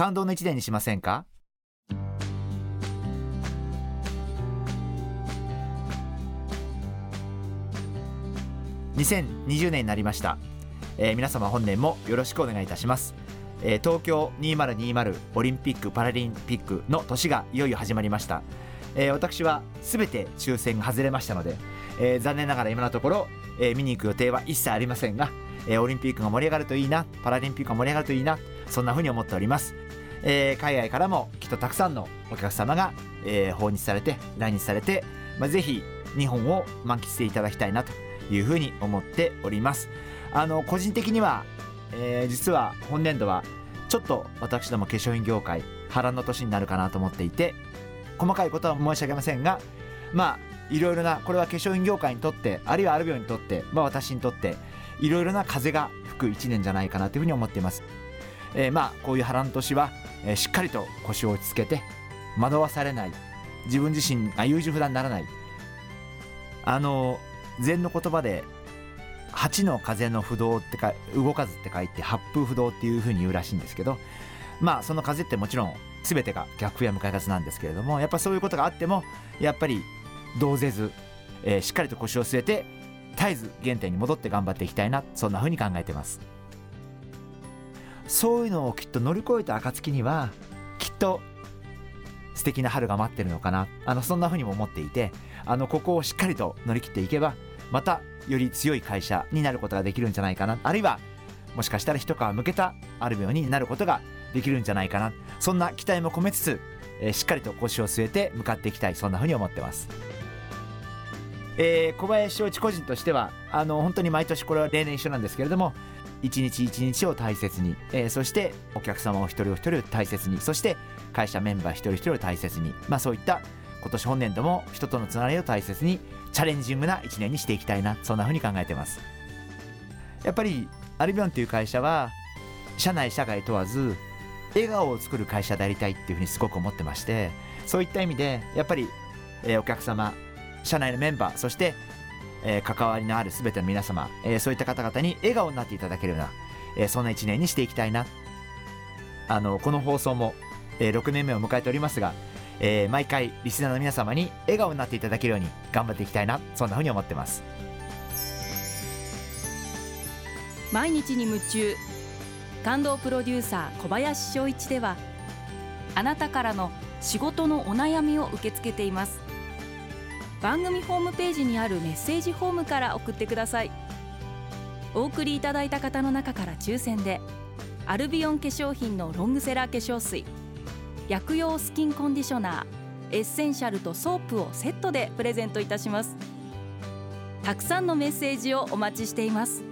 感動の一年にしませんか？2020年になりました、えー、皆様本年もよろしくお願いいたします、えー、東京2020オリンピック・パラリンピックの年がいよいよ始まりました、えー、私はすべて抽選が外れましたので、えー、残念ながら今のところ、えー、見に行く予定は一切ありませんが、えー、オリンピックが盛り上がるといいなパラリンピックが盛り上がるといいなそんなふうに思っております、えー、海外からもきっとたくさんのお客様が、えー、訪日されて来日されて、まあ、ぜひ日本を満喫していただきたいなというふうに思っております。あの個人的には、えー、実は本年度はちょっと私ども化粧品業界波乱の年になるかなと思っていて細かいことは申し上げませんがまあいろいろなこれは化粧品業界にとってあるいはアルビオにとって、まあ、私にとっていろいろな風が吹く1年じゃないかなというふうに思っています、えー、まあこういう波乱年は、えー、しっかりと腰を落ち着けて惑わされない。自分自身が優柔不断にならない。あの禅の言葉で八の風の不動ってか動かずって書いて八風不動っていうふうに言うらしいんですけどまあその風ってもちろん全てが逆風や向かい風なんですけれどもやっぱそういうことがあってもやっぱり動ぜず、えー、しっかりと腰を据えて絶えず原点に戻って頑張っていきたいなそんなふうに考えてます。そういうのをきっと乗り越えた暁にはきっと素敵な春が待ってるのかな。あのそんなふうにも思っていてあのここをしっかりと乗り切っていけばまたより強い会社になることができるんじゃないかな。あるいはもしかしたら一皮向けたアルビオになることができるんじゃないかな。そんな期待も込めつつ、えー、しっかりと腰を据えて向かっていきたい。そんなふうに思ってます。えー、小林翔一個人としてはあの本当に毎年これは例年一緒なんですけれども一日一日を大切に、えー、そしてお客様を一人お一人大切に。そして会社メンバー一人一人を大切に、まあ、そういった今年本年度も人とのつながりを大切にチャレンジングな1年にしていきたいな。そんなふうに考えてます。やっぱりアルビオンという会社は社内社外問わず笑顔を作る会社でありたいっていうふうにすごく思ってましてそういった意味でやっぱり、えー、お客様社内のメンバーそして、えー、関わりのある全ての皆様、えー、そういった方々に笑顔になっていただけるような、えー、そんな1年にしていきたいな。あのこの放送も、えー、6年目を迎えておりますがえー、毎回リスナーの皆様に笑顔になっていただけるように頑張っていきたいなそんなふうに思ってます。毎日に夢中感動プロデューサー小林翔一ではあなたからの仕事のお悩みを受け付けています。番組ホームページにあるメッセージフォームから送ってください。お送りいただいた方の中から抽選でアルビオン化粧品のロングセラー化粧水薬用スキンコンディショナーエッセンシャルとソープをセットでプレゼントいたします。たくさんのメッセージをお待ちしています。